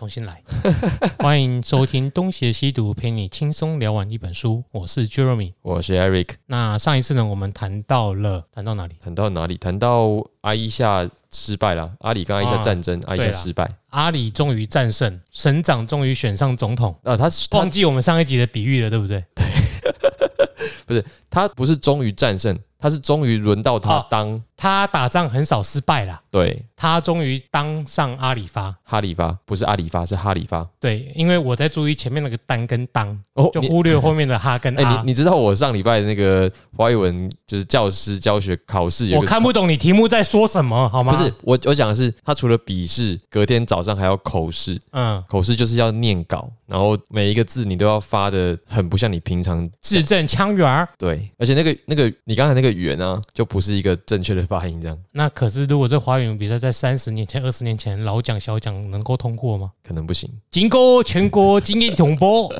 重新来。欢迎收听东邪西毒，陪你轻松聊完一本书。我是 Jeremy，我是 Eric。那上一次呢，我们谈到了谈到哪里？谈到哪里？谈到阿伊夏失败了，阿里跟阿伊夏战争，阿伊夏失败，阿里终于战胜，省长终于选上总统。呃，他忘记我们上一集的比喻了，对不对？对，不是他不是终于战胜。他是终于轮到他当，他打仗很少失败啦。对，他终于当上阿里发，哈里发不是阿里发，是哈里发。对，因为我在注意前面那个单跟当，哦，就忽略后面的哈跟阿。你你知道我上礼拜的那个华语文就是教师教学考试，我看不懂你题目在说什么，好吗？不是，我我讲的是，他除了笔试，隔天早上还要口试。嗯，口试就是要念稿，然后每一个字你都要发的很不像你平常字正腔圆。对，而且那个那个你刚才那个。语言啊，就不是一个正确的发音，这样。那可是，如果这华语文比赛在三十年前、二十年前，老奖小奖能够通过吗？可能不行。经过全国精英统播，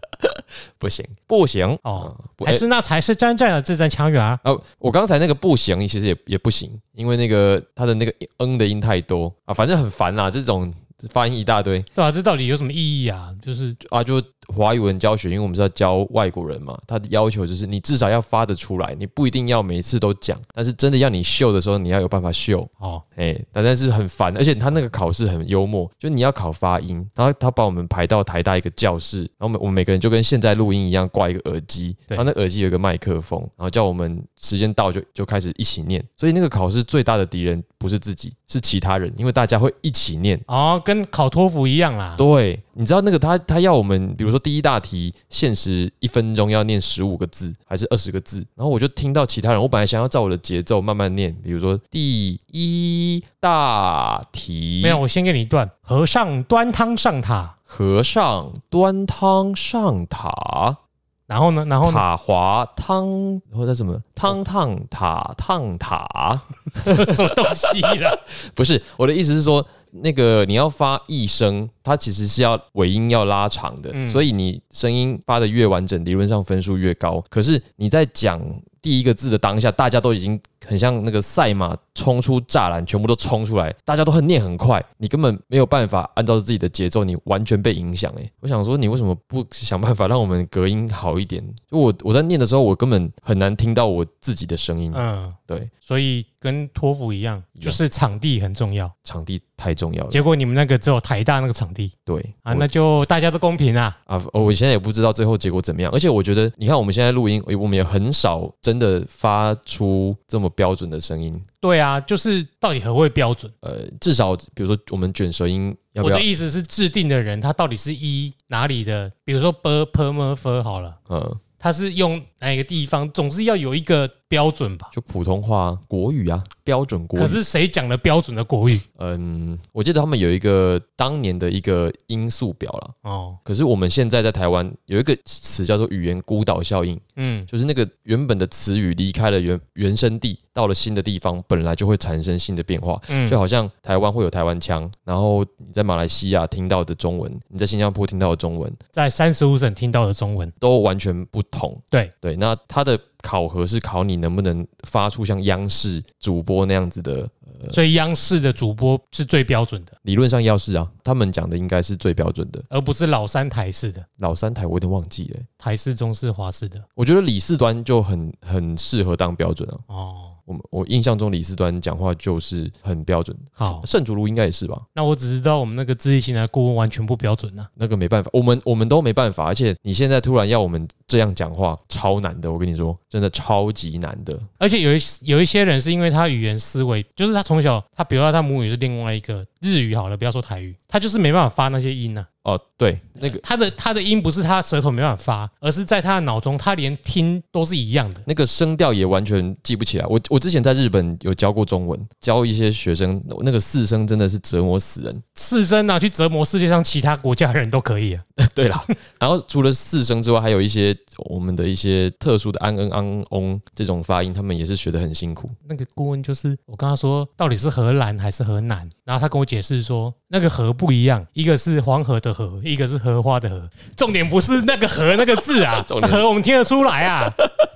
不行，不行哦。还是那才是真正的字正腔圆啊。哦，我刚才那个不行，其实也也不行，因为那个他的那个嗯的音太多啊，反正很烦啦，这种。发音一大堆，对啊，这到底有什么意义啊？就是啊，就华语文教学，因为我们是要教外国人嘛，他的要求就是你至少要发得出来，你不一定要每次都讲，但是真的要你秀的时候，你要有办法秀。哦，哎，但但是很烦，而且他那个考试很幽默，就你要考发音，然后他把我们排到台大一个教室，然后我们我们每个人就跟现在录音一样挂一个耳机，然后那耳机有一个麦克风，然后叫我们时间到就就开始一起念，所以那个考试最大的敌人不是自己。是其他人，因为大家会一起念哦，跟考托福一样啦。对，你知道那个他他要我们，比如说第一大题限时一分钟要念十五个字还是二十个字，然后我就听到其他人，我本来想要照我的节奏慢慢念，比如说第一大题，没有，我先给你一段：和尚端汤上塔，和尚端汤上塔。然后呢？然后塔滑汤或者什么汤烫塔烫塔，什么东西的？不是我的意思是说，那个你要发一声，它其实是要尾音要拉长的，所以你声音发的越完整，理论上分数越高。可是你在讲。第一个字的当下，大家都已经很像那个赛马冲出栅栏，全部都冲出来，大家都很念很快，你根本没有办法按照自己的节奏，你完全被影响。诶，我想说，你为什么不想办法让我们隔音好一点？就我我在念的时候，我根本很难听到我自己的声音。嗯，对，所以跟托福一样，就是场地很重要，场地太重要了。结果你们那个只有台大那个场地，对啊，那就大家都公平啊啊！我现在也不知道最后结果怎么样，而且我觉得，你看我们现在录音，我们也很少。真的发出这么标准的声音？对啊，就是到底何谓标准？呃，至少比如说我们卷舌音，我的意思是制定的人他到底是一哪里的？比如说 b p m f 好了，嗯，他是用哪一个地方？总是要有一个。标准吧，就普通话国语啊，标准国语。可是谁讲的标准的国语？嗯，我记得他们有一个当年的一个音素表了。哦，可是我们现在在台湾有一个词叫做语言孤岛效应。嗯，就是那个原本的词语离开了原原生地，到了新的地方，本来就会产生新的变化。嗯，就好像台湾会有台湾腔，然后你在马来西亚听到的中文，你在新加坡听到的中文，在三十五省听到的中文都完全不同。对对，那它的。考核是考你能不能发出像央视主播那样子的，所以央视的主播是最标准的。理论上要是啊，他们讲的应该是最标准的，而不是老三台式的。老三台我有点忘记了，台式、中式、华式的。我觉得李四端就很很适合当标准啊。哦。我们我印象中李四端讲话就是很标准，好，圣主路应该也是吧？那我只知道我们那个自立型的顾问完全不标准呢，那个没办法，我们我们都没办法，而且你现在突然要我们这样讲话，超难的，我跟你说，真的超级难的。而且有一有一些人是因为他语言思维，就是他从小他比如说他母语是另外一个日语好了，不要说台语，他就是没办法发那些音呢。哦，对，那个他的他的音不是他舌头没办法发，而是在他的脑中，他连听都是一样的，那个声调也完全记不起来。我我之前在日本有教过中文，教一些学生，那个四声真的是折磨死人。四声啊去折磨世界上其他国家人都可以啊。对了，然后除了四声之外，还有一些我们的一些特殊的安恩安翁这种发音，他们也是学得很辛苦。那个顾问就是我跟他说，到底是荷兰还是河南？然后他跟我解释说，那个河不一样，一个是黄河的河，一个是荷花的荷。重点不是那个河那个字啊，河我们听得出来啊。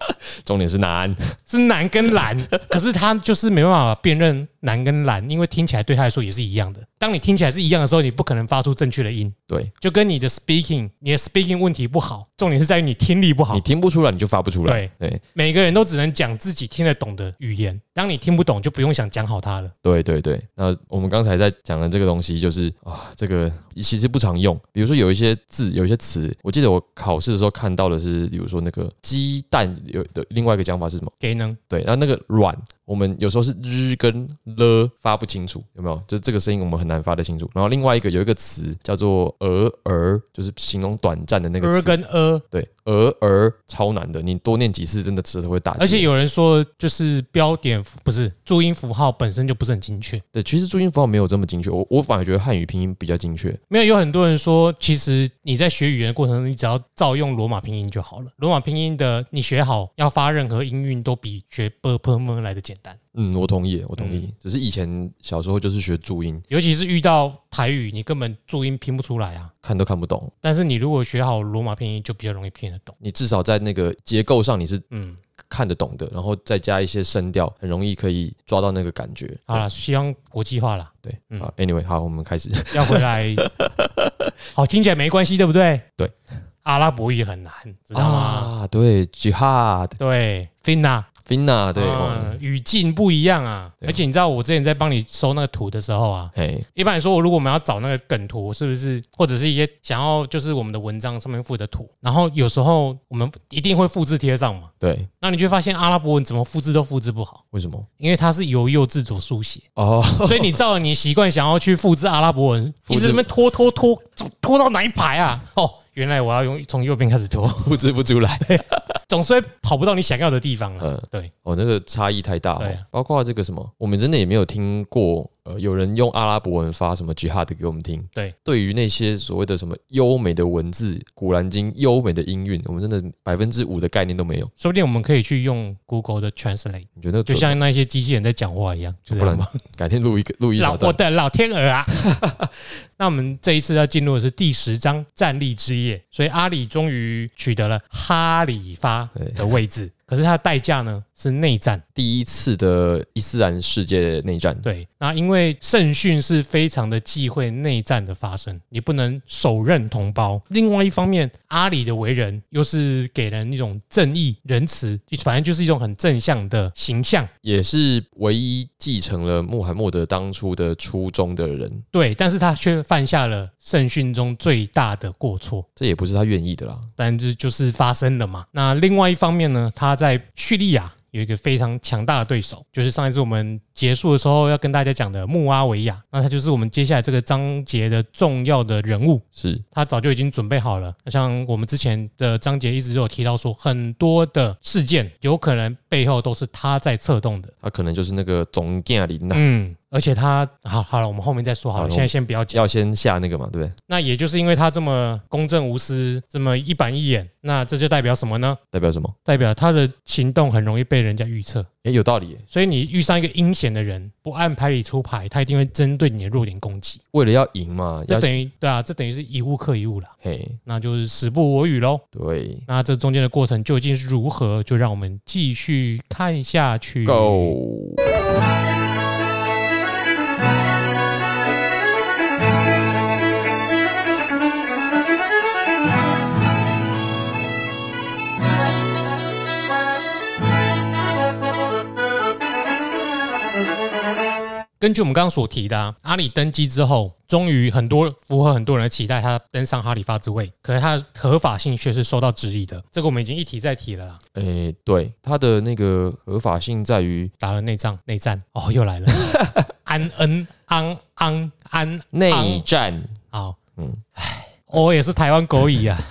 重点是难，是难跟蓝，可是他就是没办法辨认难跟蓝，因为听起来对他来说也是一样的。当你听起来是一样的时候，你不可能发出正确的音。对，就跟你的 speaking，你的 speaking 问题不好，重点是在于你听力不好。你听不出来，你就发不出来。对对，每个人都只能讲自己听得懂的语言。当你听不懂，就不用想讲好它了。对对对，那我们刚才在讲的这个东西，就是啊，这个其实不常用。比如说有一些字，有一些词，我记得我考试的时候看到的是，比如说那个鸡蛋有的另外一个讲法是什么？给能。对，然后那个软。我们有时候是日跟了发不清楚，有没有？就是这个声音我们很难发得清楚。然后另外一个有一个词叫做“儿儿”，就是形容短暂的那个儿跟呃，对，儿儿超难的，你多念几次真的舌头会打。而且有人说，就是标点不是注音符号本身就不是很精确。对，其实注音符号没有这么精确，我我反而觉得汉语拼音比较精确。没有，有很多人说，其实你在学语言的过程中，你只要照用罗马拼音就好了。罗马拼音的你学好，要发任何音韵都比学 b p m 来的简单。嗯，我同意，我同意。只是以前小时候就是学注音，尤其是遇到台语，你根本注音拼不出来啊，看都看不懂。但是你如果学好罗马拼音，就比较容易拼得懂。你至少在那个结构上你是嗯看得懂的，然后再加一些声调，很容易可以抓到那个感觉。好了，希望国际化了。对，好，Anyway，好，我们开始要回来。好，听起来没关系，对不对？对，阿拉伯语很难，知道吗？啊，对，Jihad，对，Finna。Finna 对，语境不一样啊，而且你知道我之前在帮你收那个图的时候啊，一般来说，我如果我们要找那个梗图，是不是或者是一些想要就是我们的文章上面附的图，然后有时候我们一定会复制贴上嘛，对，那你就发现阿拉伯文怎么复制都复制不好，为什么？因为它是由右至左书写。哦，所以你照你习惯想要去复制阿拉伯文，一直这边拖拖拖拖到哪一排啊？哦。原来我要用从右边开始拖，复制不出来，总是会跑不到你想要的地方了。嗯，对，哦，那个差异太大。对，包括这个什么，我们真的也没有听过。呃，有人用阿拉伯文发什么 jihad 给我们听？对，对于那些所谓的什么优美的文字、古兰经优美的音韵，我们真的百分之五的概念都没有。说不定我们可以去用 Google 的 Translate，你觉得就像那些机器人在讲话一样？不然改天录一个录一小段。我的老天鹅啊！那我们这一次要进入的是第十章站立之夜，所以阿里终于取得了哈里发的位置。可是它的代价呢？是内战，第一次的伊斯兰世界内战。对，那因为圣训是非常的忌讳内战的发生，你不能手刃同胞。另外一方面，阿里的为人又是给人一种正义、仁慈，反正就是一种很正向的形象，也是唯一继承了穆罕默德当初的初衷的人。对，但是他却犯下了圣训中最大的过错，这也不是他愿意的啦，但这就是发生了嘛。那另外一方面呢，他在叙利亚。有一个非常强大的对手，就是上一次我们结束的时候要跟大家讲的穆阿维亚，那他就是我们接下来这个章节的重要的人物。是他早就已经准备好了。像我们之前的章节一直都有提到说，很多的事件有可能背后都是他在策动的。他可能就是那个总将领呐。嗯。而且他好好了，我们后面再说好了，现在先不要讲，要先下那个嘛，对不对？那也就是因为他这么公正无私，这么一板一眼，那这就代表什么呢？代表什么？代表他的行动很容易被人家预测。哎，有道理。所以你遇上一个阴险的人，不按牌理出牌，他一定会针对你的弱点攻击。为了要赢嘛，这等于对啊，这等于是一物克一物了。嘿，那就是时不我与喽。对，那这中间的过程究竟是如何？就让我们继续看下去。Go。根据我们刚刚所提的，阿里登基之后，终于很多符合很多人的期待，他登上哈里发之位。可是他的合法性却是受到质疑的。这个我们已经一提再提了。诶，对，他的那个合法性在于打了内战，内战哦，又来了，安恩安安安内战。好，嗯，唉，我也是台湾狗蚁啊。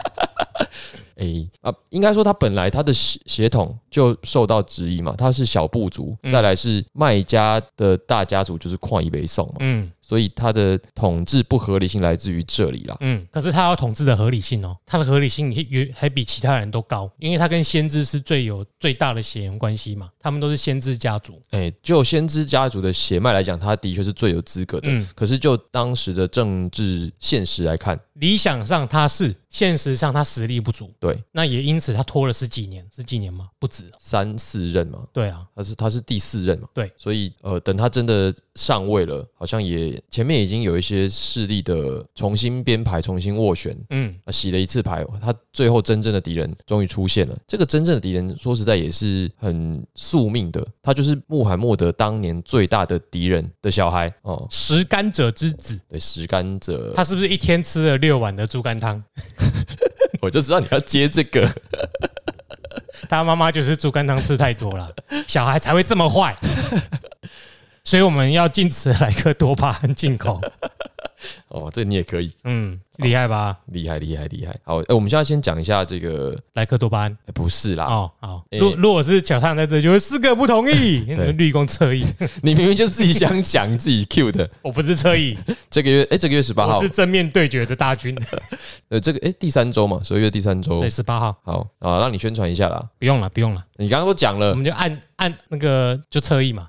哎啊，应该说他本来他的血血统就受到质疑嘛，他是小部族，再来是卖家的大家族，就是旷以为宋嘛，嗯。所以他的统治不合理性来自于这里啦。嗯，可是他要统治的合理性哦，他的合理性也还比其他人都高，因为他跟先知是最有最大的血缘关系嘛，他们都是先知家族。哎，就先知家族的血脉来讲，他的确是最有资格的。嗯，可是就当时的政治现实来看，理想上他是。现实上他实力不足，对，那也因此他拖了十几年，十几年吗？不止三四任嘛。对啊，他是他是第四任嘛。对，所以呃，等他真的上位了，好像也前面已经有一些势力的重新编排、重新斡旋，嗯，洗了一次牌，他最后真正的敌人终于出现了。这个真正的敌人，说实在也是很宿命的，他就是穆罕默德当年最大的敌人的小孩哦，食甘者之子。对，食甘者，他是不是一天吃了六碗的猪肝汤？我就知道你要接这个，他妈妈就是猪肝汤吃太多了，小孩才会这么坏，所以我们要禁止莱克多巴胺进口。哦，这你也可以，嗯，厉害吧？厉害，厉害，厉害。好，哎，我们现在先讲一下这个莱克多巴胺，不是啦。哦，好。如如果是小烫在这，就会四个不同意，绿光侧翼。你明明就自己想讲自己 Q 的，我不是侧翼。这个月，哎，这个月十八号是正面对决的大军。呃，这个，哎，第三周嘛，十二月第三周，对，十八号。好啊，让你宣传一下啦。不用了，不用了。你刚刚都讲了，我们就按按那个就侧翼嘛。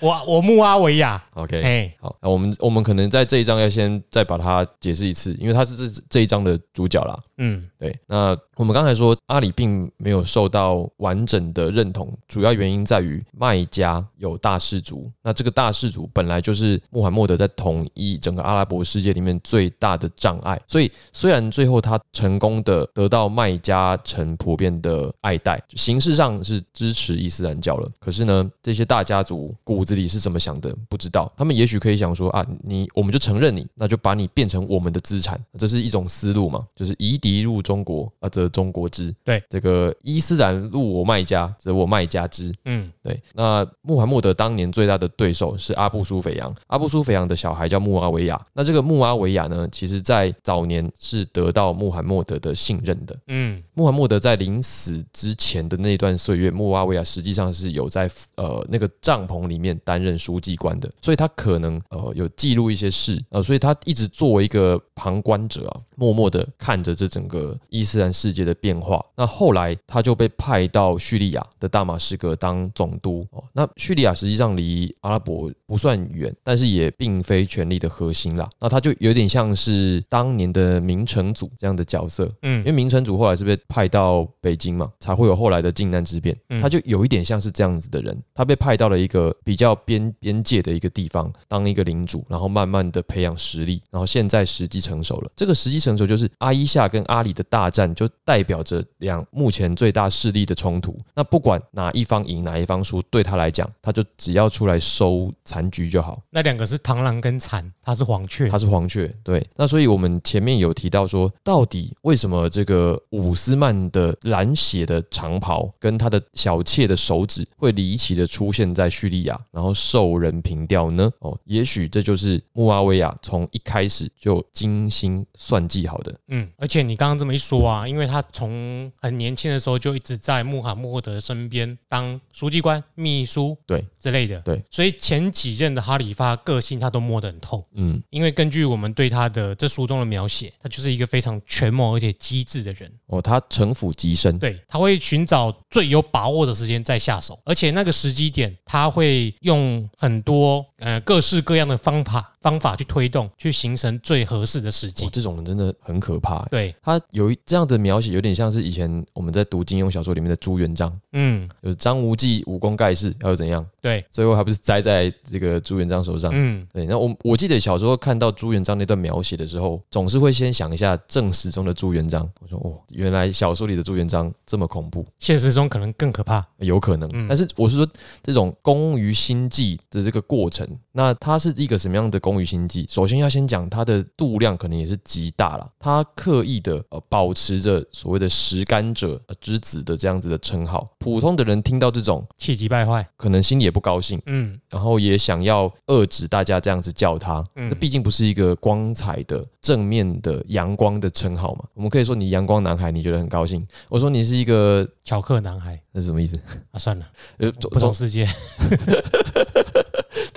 我我穆阿维亚，OK，哎，好，那我们我们可能在这一章要先再把它解释一次，因为他是这这一章的主角啦。嗯，对，那。我们刚才说阿里并没有受到完整的认同，主要原因在于卖家有大氏族，那这个大氏族本来就是穆罕默德在统一整个阿拉伯世界里面最大的障碍。所以虽然最后他成功的得到卖家城普遍的爱戴，形式上是支持伊斯兰教了，可是呢，这些大家族骨子里是怎么想的不知道。他们也许可以想说啊，你我们就承认你，那就把你变成我们的资产，这是一种思路嘛，就是夷狄入中国啊，则。中国之对这个伊斯兰入我麦加，则我麦加之。嗯，对。那穆罕默德当年最大的对手是阿布苏菲扬，阿布苏菲扬的小孩叫穆阿维亚。那这个穆阿维亚呢，其实在早年是得到穆罕默德的信任的。嗯，穆罕默德在临死之前的那段岁月，穆阿维亚实际上是有在呃那个帐篷里面担任书记官的，所以他可能呃有记录一些事呃，所以他一直作为一个旁观者啊，默默的看着这整个伊斯兰世界。的变化，那后来他就被派到叙利亚的大马士革当总督哦。那叙利亚实际上离阿拉伯不算远，但是也并非权力的核心啦。那他就有点像是当年的明成祖这样的角色，嗯，因为明成祖后来是被派到北京嘛，才会有后来的靖难之变。他就有一点像是这样子的人，他被派到了一个比较边边界的一个地方当一个领主，然后慢慢的培养实力，然后现在时机成熟了。这个时机成熟就是阿伊夏跟阿里的大战就。代表着两目前最大势力的冲突，那不管哪一方赢哪一方输，对他来讲，他就只要出来收残局就好。那两个是螳螂跟蝉，他是黄雀，他是黄雀。对，那所以我们前面有提到说，到底为什么这个伍斯曼的蓝血的长袍跟他的小妾的手指会离奇的出现在叙利亚，然后受人凭吊呢？哦，也许这就是穆阿维亚从一开始就精心算计好的。嗯，而且你刚刚这么一说啊，因为他。从很年轻的时候就一直在穆罕默德身边当书记官、秘书对之类的，对，所以前几任的哈里发个性他都摸得很透，嗯，因为根据我们对他的这书中的描写，他就是一个非常权谋而且机智的人哦，他城府极深，对，他会寻找最有把握的时间再下手，而且那个时机点他会用很多呃各式各样的方法。方法去推动，去形成最合适的时机。这种人真的很可怕。对他有一这样的描写，有点像是以前我们在读金庸小说里面的朱元璋。嗯，就是张无忌武功盖世，要怎样？对，最后还不是栽在这个朱元璋手上。嗯，对。那我我记得小时候看到朱元璋那段描写的时候，总是会先想一下正史中的朱元璋。我说哦，原来小说里的朱元璋这么恐怖，现实中可能更可怕。有可能，但是我是说这种功于心计的这个过程，那它是一个什么样的？功于心计，首先要先讲它的度量可能也是极大了。他刻意的呃保持着所谓的食甘者之子的这样子的称号。普通的人听到这种气急败坏，可能心里也不高兴，嗯，然后也想要遏制大家这样子叫他。这毕竟不是一个光彩的、正面的、阳光的称号嘛。我们可以说你阳光男孩，你觉得很高兴。我说你是一个巧克男孩，那是什么意思啊？算了，呃，不同世界。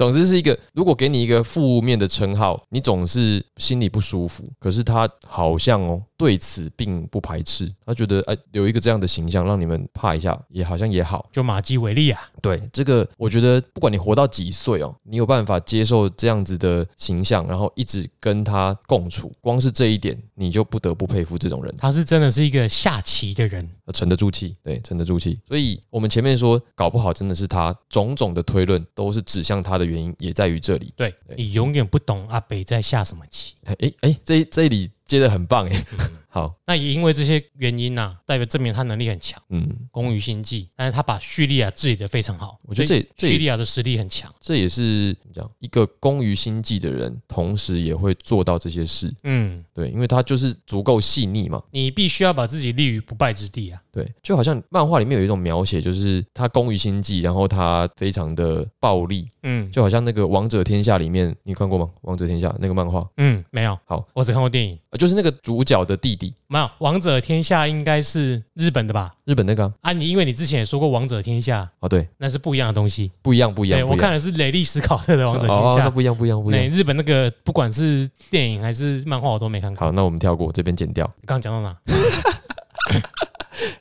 总之是一个，如果给你一个负面的称号，你总是心里不舒服。可是他好像哦，对此并不排斥，他觉得哎，有一个这样的形象让你们怕一下，也好像也好。就马基维利啊，对这个，我觉得不管你活到几岁哦，你有办法接受这样子的形象，然后一直跟他共处，光是这一点，你就不得不佩服这种人。他是真的是一个下棋的人，沉得住气，对，沉得住气。所以我们前面说，搞不好真的是他种种的推论都是指向他的原因，也在于这里。对你永远不懂阿北在下什么棋。哎哎，这这里接的很棒哎。好，那也因为这些原因呐，代表证明他能力很强，嗯，工于心计，但是他把叙利亚治理的非常好，我觉得这叙利亚的实力很强，这也是怎么讲，一个工于心计的人，同时也会做到这些事，嗯，对，因为他就是足够细腻嘛，你必须要把自己立于不败之地啊，对，就好像漫画里面有一种描写，就是他工于心计，然后他非常的暴力，嗯，就好像那个王者天下里面，你看过吗？王者天下那个漫画，嗯，没有，好，我只看过电影，就是那个主角的弟弟，没有王。者天下应该是日本的吧？日本那个啊，你因为你之前也说过王者天下哦，对，那是不一样的东西，不一样，不一样。我看的是雷利斯考特的王者天下，不一样，不一样，不一样。日本那个不管是电影还是漫画，我都没看过。好，那我们跳过这边剪掉。刚刚讲到哪？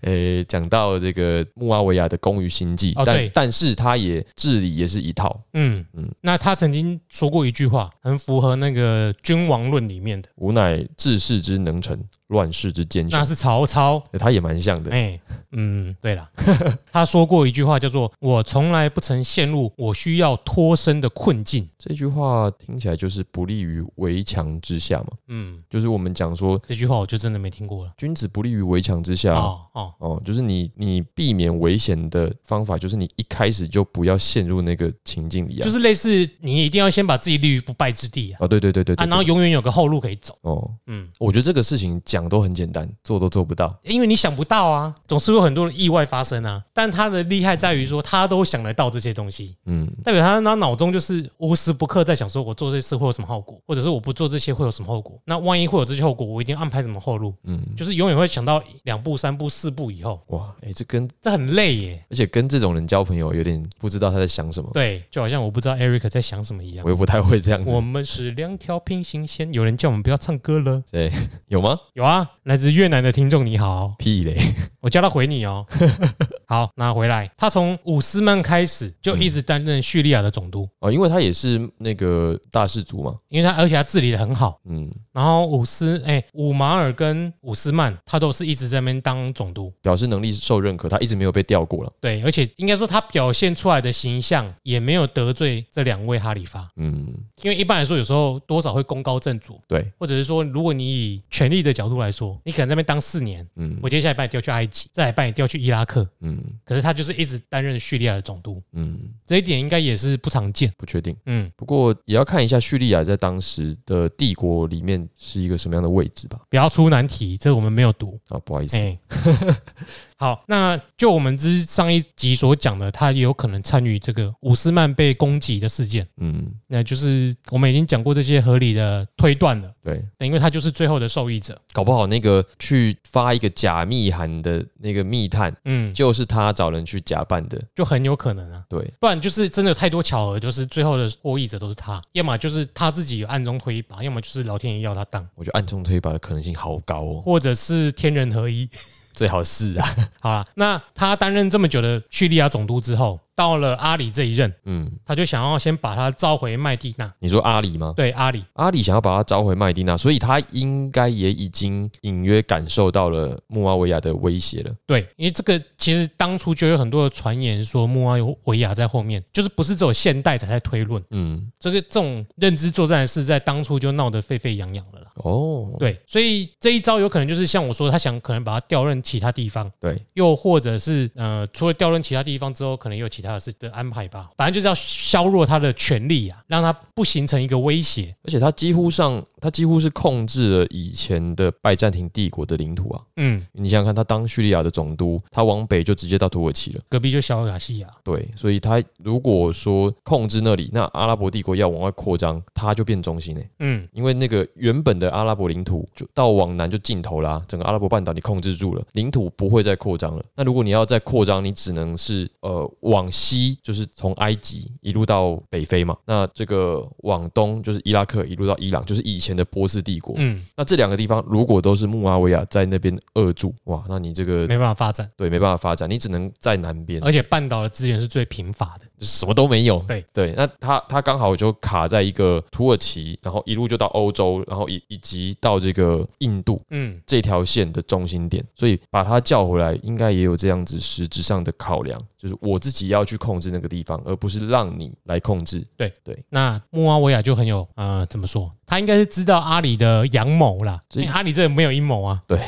诶，讲到这个穆阿维亚的工于心计，但但是他也治理也是一套。嗯嗯，那他曾经说过一句话，很符合那个君王论里面的“吾乃治世之能臣”。乱世之奸雄，那是曹操，他也蛮像的。哎，嗯，对了，他说过一句话，叫做“我从来不曾陷入我需要脱身的困境”。这句话听起来就是不利于围墙之下嘛。嗯，就是我们讲说这句话，我就真的没听过了。君子不利于围墙之下。哦哦哦，就是你你避免危险的方法，就是你一开始就不要陷入那个情境里啊。就是类似你一定要先把自己立于不败之地啊。啊，对对对对啊，然后永远有个后路可以走。哦，嗯，我觉得这个事情讲。讲都很简单，做都做不到，因为你想不到啊，总是有很多的意外发生啊。但他的厉害在于说，他都想得到这些东西，嗯，代表他他脑中就是无时不刻在想说，我做这事会有什么后果，或者是我不做这些会有什么后果。那万一会有这些后果，我一定安排什么后路，嗯，就是永远会想到两步、三步、四步以后。哇，哎，这跟这很累耶，而且跟这种人交朋友有点不知道他在想什么。对，就好像我不知道 Eric 在想什么一样，我又不太会这样子。我们是两条平行线，有人叫我们不要唱歌了。对，有吗？有啊，来自越。南的听众你好，屁嘞！我叫他回你哦。好，拿回来。他从伍斯曼开始就一直担任叙利亚的总督哦，因为他也是那个大氏族嘛。因为他而且他治理的很好，嗯。然后伍斯哎，五马尔跟伍斯曼，他都是一直在那边当总督，表示能力受认可，他一直没有被调过了。对，而且应该说他表现出来的形象也没有得罪这两位哈里发。嗯，因为一般来说有时候多少会功高震主，对，或者是说如果你以权力的角度来说，你可能在那边当四年，嗯，我接下来把你调去埃及，再来把你调去伊拉克，嗯。可是他就是一直担任叙利亚的总督，嗯，这一点应该也是不常见，不确定，嗯，不过也要看一下叙利亚在当时的帝国里面是一个什么样的位置吧。不要出难题，这我们没有读。啊，不好意思。好，那就我们之上一集所讲的，他也有可能参与这个伍斯曼被攻击的事件。嗯，那就是我们已经讲过这些合理的推断了。对，因为他就是最后的受益者。搞不好那个去发一个假密函的那个密探，嗯，就是他找人去假扮的，就很有可能啊。对，不然就是真的有太多巧合，就是最后的获益者都是他，要么就是他自己有暗中推一把，要么就是老天爷要他当。我觉得暗中推一把的可能性好高哦，或者是天人合一。最好是啊，好了，那他担任这么久的叙利亚总督之后。到了阿里这一任，嗯，他就想要先把他召回麦地那。你说阿里吗？对，阿里，阿里想要把他召回麦地那，所以他应该也已经隐约感受到了穆阿维亚的威胁了。对，因为这个其实当初就有很多的传言说穆阿维亚在后面，就是不是只有现代才在推论。嗯，这个这种认知作战是在当初就闹得沸沸扬扬了啦。哦，对，所以这一招有可能就是像我说，他想可能把他调任其他地方。对，又或者是呃，除了调任其他地方之后，可能有其他。是的安排吧，反正就是要削弱他的权力啊，让他不形成一个威胁。而且他几乎上，他几乎是控制了以前的拜占庭帝国的领土啊。嗯，你想想看，他当叙利亚的总督，他往北就直接到土耳其了，隔壁就小亚细亚。对，所以他如果说控制那里，那阿拉伯帝国要往外扩张，他就变中心嘞。嗯，因为那个原本的阿拉伯领土就到往南就尽头啦，整个阿拉伯半岛你控制住了，领土不会再扩张了。那如果你要再扩张，你只能是呃往。西就是从埃及一路到北非嘛，那这个往东就是伊拉克一路到伊朗，就是以前的波斯帝国。嗯，那这两个地方如果都是穆阿维亚在那边扼住，哇，那你这个没办法发展，对，没办法发展，你只能在南边，而且半岛的资源是最贫乏的，什么都没有。对对，那他他刚好就卡在一个土耳其，然后一路就到欧洲，然后以以及到这个印度，嗯，这条线的中心点，所以把他叫回来，应该也有这样子实质上的考量。就是我自己要去控制那个地方，而不是让你来控制。对对，那穆阿维亚就很有呃，怎么说？他应该是知道阿里的阳谋啦，所以阿里这没有阴谋啊。对。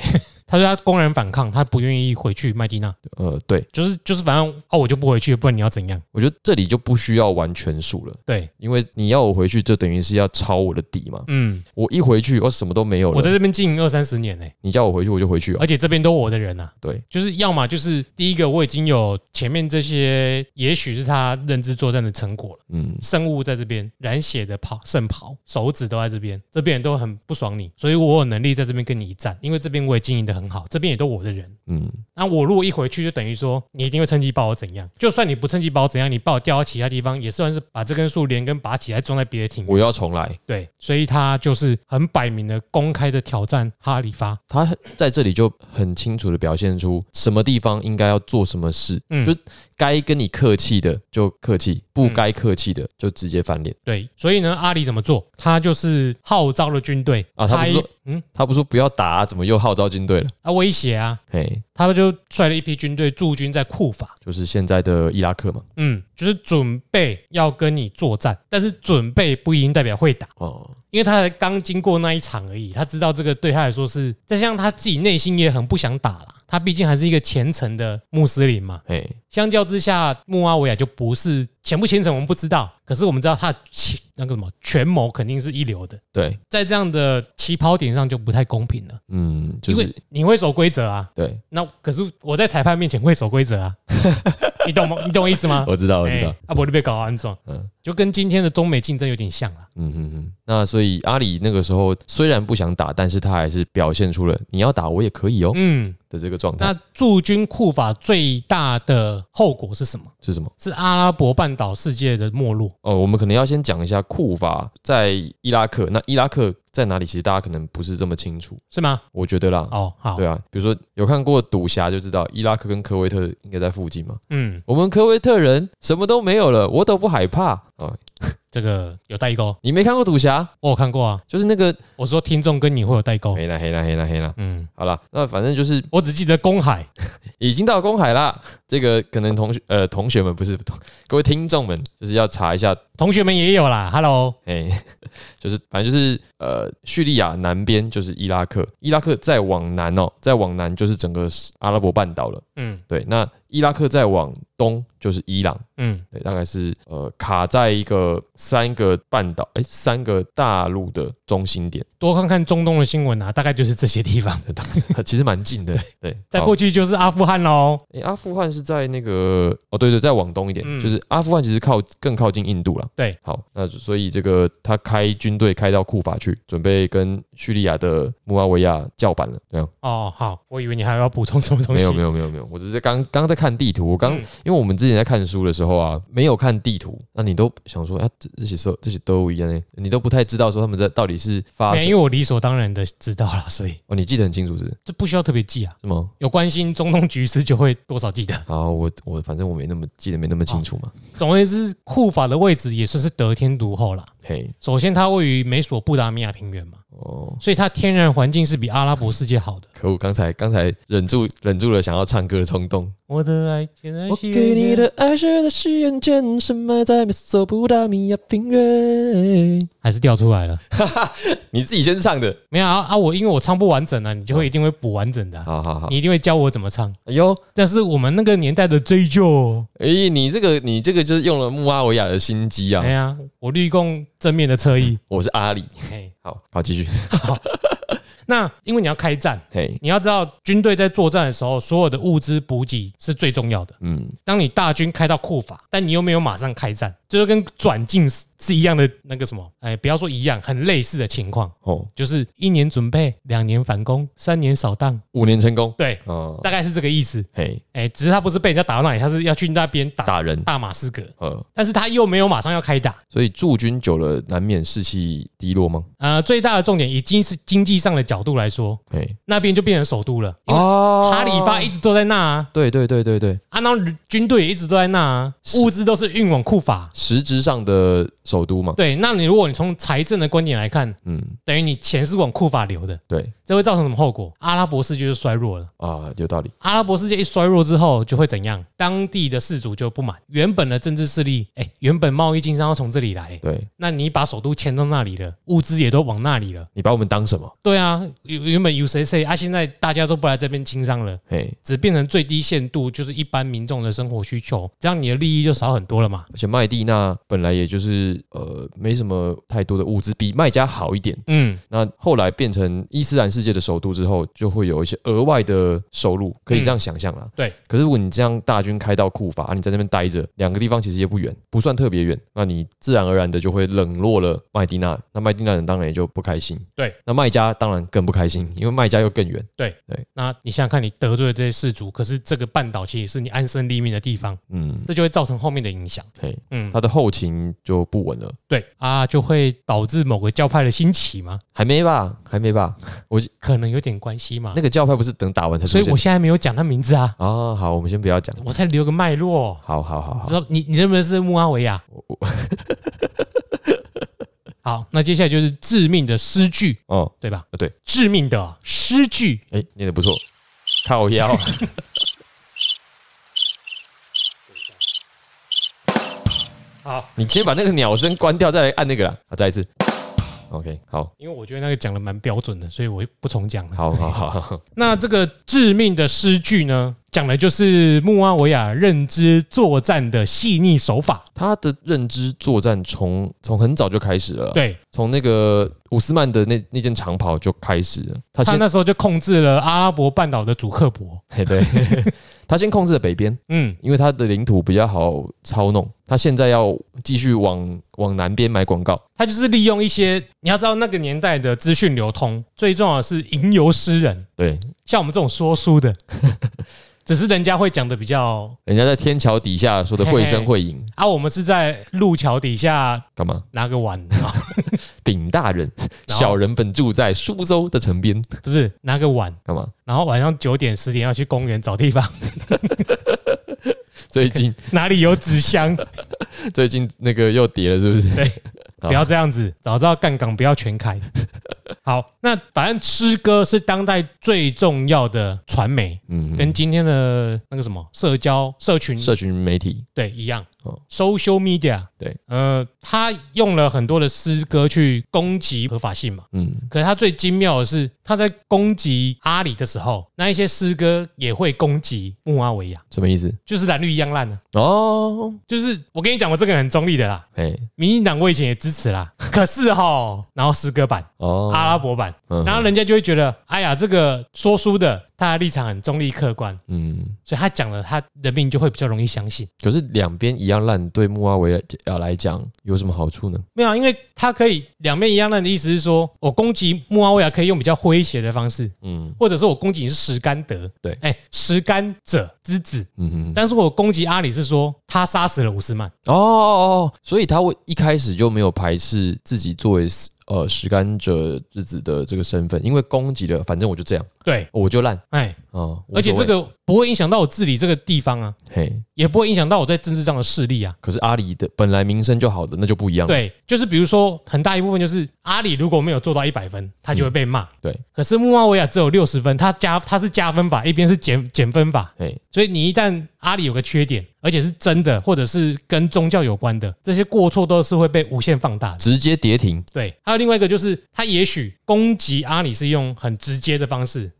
他说他公然反抗，他不愿意回去麦地那。呃，对，就是就是，反正哦，我就不回去，不然你要怎样？我觉得这里就不需要玩全数了。对，因为你要我回去，就等于是要抄我的底嘛。嗯，我一回去，我什么都没有了。我在这边经营二三十年呢，你叫我回去，我就回去。而且这边都我的人啊。对，就是要么就是第一个，我已经有前面这些，也许是他认知作战的成果了。嗯，生物在这边，染血的跑圣袍，手指都在这边，这边人都很不爽你，所以我有能力在这边跟你一战，因为这边我也经营的很好，这边也都我。的人，嗯，那我如果一回去，就等于说你一定会趁机把我怎样？就算你不趁机把我怎样，你把我调到其他地方，也算是把这根树连根拔起来种在别的厅。我要重来，对，所以他就是很摆明的公开的挑战哈里发。他在这里就很清楚的表现出什么地方应该要做什么事，嗯，就该跟你客气的就客气，不该客气的就直接翻脸。对，所以呢，阿里怎么做？他就是号召了军队啊，他不说。嗯，他不说不要打，怎么又号召军队了？啊，威胁啊！嘿，他们就率了一批军队驻军在库法，就是现在的伊拉克嘛。嗯，就是准备要跟你作战，但是准备不一定代表会打哦，因为他才刚经过那一场而已，他知道这个对他来说是，再像他自己内心也很不想打了。他毕竟还是一个虔诚的穆斯林嘛，哎，相较之下，穆阿维亚就不是虔不虔诚，我们不知道。可是我们知道他那个什么权谋肯定是一流的。对，在这样的起跑点上就不太公平了。嗯，因为你会守规则啊。对，那可是我在裁判面前会守规则啊。你懂吗？你懂我意思吗？我知道，我知道。阿伯就被搞安装，嗯，就跟今天的中美竞争有点像啊。嗯嗯嗯。那所以阿里那个时候虽然不想打，但是他还是表现出了你要打我也可以哦，嗯的这个状态。那驻军库法最大的后果是什么？是什么？是阿拉伯半岛世界的没落。哦，我们可能要先讲一下库法在伊拉克。那伊拉克。在哪里？其实大家可能不是这么清楚，是吗？我觉得啦。哦，好，对啊，比如说有看过赌侠就知道，伊拉克跟科威特应该在附近嘛。嗯，我们科威特人什么都没有了，我都不害怕啊。这个有代沟，你没看过赌侠？我有看过啊，就是那个我说听众跟你会有代沟。黑啦，黑啦，黑啦，黑啦。嗯，好了，那反正就是我只记得公海 已经到公海啦。这个可能同学呃同学们不是同各位听众们就是要查一下。同学们也有啦，Hello，哎，就是反正就是呃，叙利亚南边就是伊拉克，伊拉克再往南哦，再往南就是整个阿拉伯半岛了。嗯，对，那伊拉克再往东就是伊朗。嗯，对，大概是呃卡在一个三个半岛，哎，三个大陆的中心点。多看看中东的新闻啊，大概就是这些地方。其实蛮近的，对。在过去就是阿富汗喽。哎，阿富汗是在那个哦，对对，再往东一点，就是阿富汗其实靠更靠近印度了。对，好，那所以这个他开军队开到库法去，准备跟叙利亚的穆阿维亚叫板了，这样。哦，好，我以为你还要补充什么东西。没有，没有，没有，没有，我只是刚刚在看地图。我刚因为我们之前在看书的时候啊，没有看地图，那你都想说啊，这些都这些都一样，你都不太知道说他们在到底是发。因为我理所当然的知道了，所以哦，你记得很清楚是？这不需要特别记啊？是吗？有关心中东局势就会多少记得。好，我我反正我没那么记得没那么清楚嘛。总而言之，库法的位置也算是得天独厚了。嘿，首先它位于美索不达米亚平原嘛。哦，所以它天然环境是比阿拉伯世界好的。可恶，刚才刚才忍住忍住了想要唱歌的冲动。我的爱，我给你的爱是在西元前深埋在美索不达米亚平原，还是掉出来了？你自己先唱的，没有啊啊！我因为我唱不完整啊，你就会一定会补完整的。好好好，你一定会教我怎么唱。哎呦，但是我们那个年代的追究，哎，你这个你这个就是用了穆阿维亚的心机啊！哎呀，我立功正面的侧翼，我是阿里。嘿好好继续。那因为你要开战，嘿你要知道军队在作战的时候，所有的物资补给是最重要的。嗯，当你大军开到库法，但你又没有马上开战。就是跟转进是一样的那个什么，哎，不要说一样，很类似的情况。哦，就是一年准备，两年反攻，三年扫荡，五年成功，对，哦，大概是这个意思。嘿，哎，只是他不是被人家打到那里，他是要去那边打打人，大马士革，呃，但是他又没有马上要开打，所以驻军久了难免士气低落吗？啊，最大的重点以经是经济上的角度来说，哎，那边就变成首都了，哦，哈里发一直都在那啊，对对对对对，啊，那军队也一直都在那啊，物资都是运往库法，实质上的首都嘛，对，那。你如果你从财政的观点来看，嗯，等于你钱是往库法流的，对，这会造成什么后果？阿拉伯世界就衰弱了啊，有道理。阿拉伯世界一衰弱之后，就会怎样？当地的氏族就不满，原本的政治势力，哎，原本贸易经商要从这里来，对，那你把首都迁到那里了，物资也都往那里了，你把我们当什么？对啊，原原本有谁谁啊，现在大家都不来这边经商了，哎，只变成最低限度，就是一般民众的生活需求，这样你的利益就少很多了嘛。而且麦地那本来也就是呃没什么太多的。物资比卖家好一点，嗯，那后来变成伊斯兰世界的首都之后，就会有一些额外的收入，可以这样想象了。对，可是如果你这样大军开到库法，你在那边待着，两个地方其实也不远，不算特别远，那你自然而然的就会冷落了麦地那，那麦地那人当然也就不开心。对，那卖家当然更不开心，因为卖家又更远。对对，那你想想看，你得罪了这些氏族，可是这个半岛其实是你安身立命的地方，嗯，这就会造成后面的影响。对，嗯，他的后勤就不稳了。对啊，就会导致某个教派的兴起吗？还没吧，还没吧。我可能有点关系嘛。那个教派不是等打完才出现？所以我现在没有讲他名字啊。哦，好，我们先不要讲，我再留个脉络。好好好好。知道你你认不认识穆阿维亚？好，那接下来就是致命的诗句哦，对吧？对，致命的诗句。哎，念的不错，靠腰。好，你先把那个鸟声关掉，再来按那个啦。好，再一次。OK，好，因为我觉得那个讲的蛮标准的，所以我不重讲了。好好好。那这个致命的诗句呢，讲的就是穆阿维亚认知作战的细腻手法。他的认知作战从从很早就开始了。对，从那个伍斯曼的那那件长袍就开始了。他他那时候就控制了阿拉伯半岛的主克伯。对。他先控制了北边，嗯，因为他的领土比较好操弄。他现在要继续往往南边买广告，他就是利用一些你要知道那个年代的资讯流通，最重要的是吟游诗人。对，像我们这种说书的，只是人家会讲的比较，人家在天桥底下说的绘声绘影，啊，我们是在路桥底下干嘛？拿个碗。禀大人，小人本住在苏州的城边，不是拿个碗干嘛？然后晚上九点十点要去公园找地方。最近 哪里有纸箱？最近那个又跌了，是不是？对，不要这样子，早知道干港不要全开。好，那反正诗歌是当代最重要的传媒，嗯，跟今天的那个什么社交社群社群媒体对一样。Social media，对，呃，他用了很多的诗歌去攻击合法性嘛，嗯，可是他最精妙的是，他在攻击阿里的时候，那一些诗歌也会攻击穆阿维亚，什么意思？就是蓝绿一样烂呢。哦，就是我跟你讲，我这个很中立的啦，哎，民进党我以前也支持啦，可是哈，然后诗歌版，哦，阿拉伯版，然后人家就会觉得，哎呀，这个说书的。他的立场很中立客观，嗯，所以他讲了，他人民就会比较容易相信。可是两边一样烂，对穆阿维亚来讲有什么好处呢？没有，因为他可以两边一样烂的意思是说，我攻击穆阿维亚可以用比较诙谐的方式，嗯，或者说我攻击你是石甘德，对，哎，石甘者之子，嗯嗯，但是我攻击阿里是说他杀死了伍斯曼，哦哦，所以他会一开始就没有排斥自己作为。呃，实干者日子的这个身份，因为攻击的，反正我就这样，对，我就烂，哎，哦，而且这个不会影响到我治理这个地方啊，嘿，也不会影响到我在政治上的势力啊。可是阿里的本来名声就好的，那就不一样。对，就是比如说很大一部分就是阿里如果没有做到一百分，他就会被骂。对，可是穆阿维亚只有六十分，他加他是加分法，一边是减减分法。对，所以你一旦阿里有个缺点。而且是真的，或者是跟宗教有关的这些过错，都是会被无限放大，直接跌停。对，还有另外一个就是，他也许攻击阿里是用很直接的方式，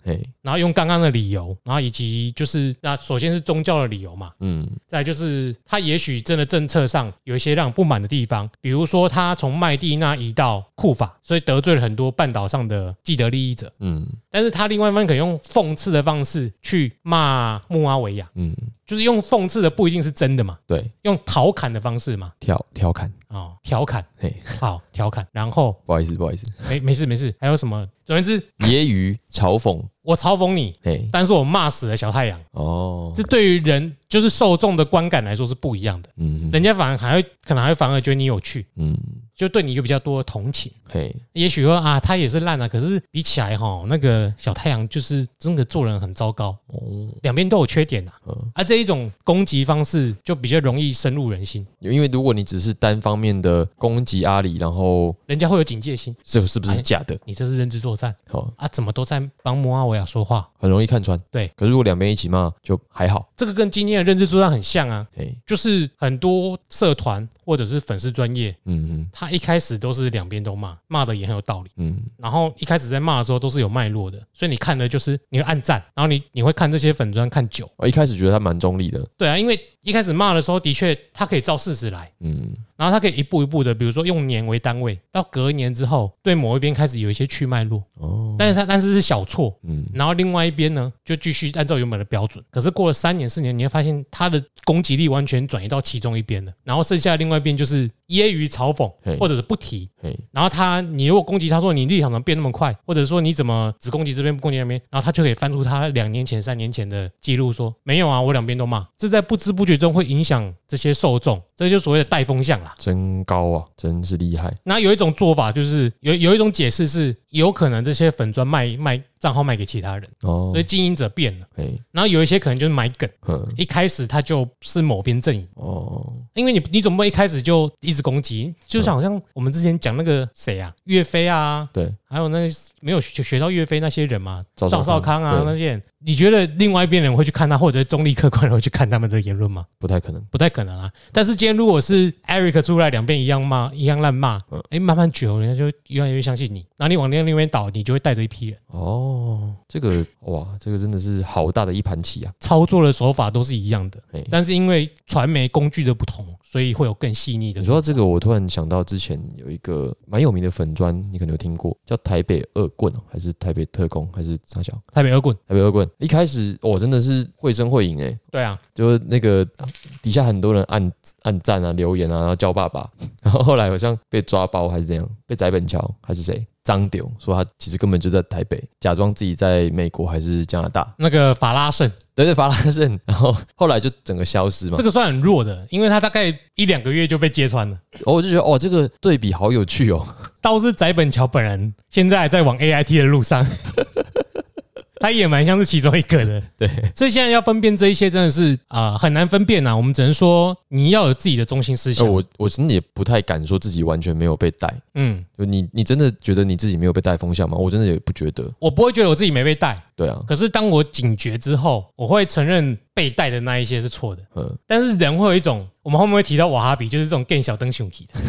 然后用刚刚的理由，然后以及就是那首先是宗教的理由嘛，嗯，再就是他也许真的政策上有一些让不满的地方，比如说他从麦地那移到库法，所以得罪了很多半岛上的既得利益者，嗯，但是他另外一方可以用讽刺的方式去骂穆阿维亚，嗯，就是用讽刺的不一定是真的嘛，对，用调侃的方式嘛，调调侃，哦，调侃，嘿，好，调侃，然后不好意思，不好意思，没没事没事，还有什么？总言之，揶揄嘲讽，我嘲讽你，但是我骂死了小太阳，哦，这对于人就是受众的观感来说是不一样的，嗯人家反而还会可能还会反而觉得你有趣，嗯，就对你有比较多的同情。嘿，也许说啊，他也是烂啊，可是比起来哈，那个小太阳就是真的做人很糟糕，哦，两边都有缺点呐、嗯。啊。这一种攻击方式就比较容易深入人心，因为如果你只是单方面的攻击阿里，然后人家会有警戒心，这个是不是假的？你这是认知作战。哦，啊，怎么都在帮摩阿维亚说话？很容易看穿。对，可是如果两边一起骂，就还好。这个跟今天的认知作战很像啊，嘿，就是很多社团或者是粉丝专业，嗯嗯他一开始都是两边都骂，骂的也很有道理。嗯，然后一开始在骂的时候都是有脉络的，所以你看的就是你会按赞，然后你你会看这些粉砖看久，我一开始觉得他蛮中立的，对啊，因为一开始骂的时候的确他可以照事实来，嗯，然后他可以一步一步的，比如说用年为单位，到隔一年之后对某一边开始有一些去脉络，哦，但是他但是是小错，嗯，然后另外一边呢就继续按照原本的标准，可是过了三年四年，你会发现他的攻击力完全转移到其中一边了，然后剩下另外一边就是揶揄嘲讽或者是不提，嘿，然后他，你如果攻击他说你立场怎么变那么快，或者说你怎么只攻击这边不攻击那边，然后他就可以翻出他两年前、三年前的记录说没有啊，我两边都骂，这在不知不觉中会影响这些受众，这就所谓的带风向啦。真高啊，真是厉害。那有一种做法就是有有一种解释是有可能这些粉砖卖卖账号卖给其他人，哦。所以，经营者变了，哎，然后有一些可能就是买梗，哼，一开始他就是某边阵营。哦，因为你你总不能一开始就一直攻击，就像好像我们之前讲那个谁啊，岳飞啊，对，还有那没有学学到岳飞那些人嘛，赵少康。啊那些人，你觉得另外一边人会去看他，或者中立客观人会去看他们的言论吗？不太可能。不太可能啊。但是今天如果是 Eric 出来，两边一样骂，一样烂骂嗯，哎，慢慢久，人家就越来越相信你，然后你往另另一边倒，你就会带着一批人。哦，这个哇，这个真的是好大的一盘棋啊！操作的手法都是一样的哎，但是因为传媒工具的不同，所以会有更细腻的你。说到这个，我突然想到之前有一个蛮有名的粉砖，你可能有听过，叫台北恶棍哦，还是台北特工，还是啥小台北恶棍，台北恶棍？一开始我、真的是绘声绘影哎，对啊，就是那个底下很多人按按赞啊、留言啊，然后叫爸爸，然后后来好像被抓包还是怎样，被翟本桥还是谁张丢说他其实根本就在台北，假装自己在美国还是加拿大，那个法拉盛，对对，法拉盛，然后后来就整个消失嘛。这。个算很弱的，因为他大概一两个月就被揭穿了。哦我就觉得哦，这个对比好有趣哦。倒是翟本桥本人现在在往 AIT 的路上，他也蛮像是其中一个的。对，所以现在要分辨这一些真的是啊、很难分辨呐、我们只能说你要有自己的中心思呃想。我我真的也不太敢说自己完全没有被带。嗯，就你你真的觉得你自己没有被带风向吗？我真的也不觉得。我不会觉得我自己没被带，对啊，可是当我警觉之后，我会承认被带的那一些是错的。嗯，但是人会有一种，我们后面会提到瓦哈比，就是这种更小灯熊体的，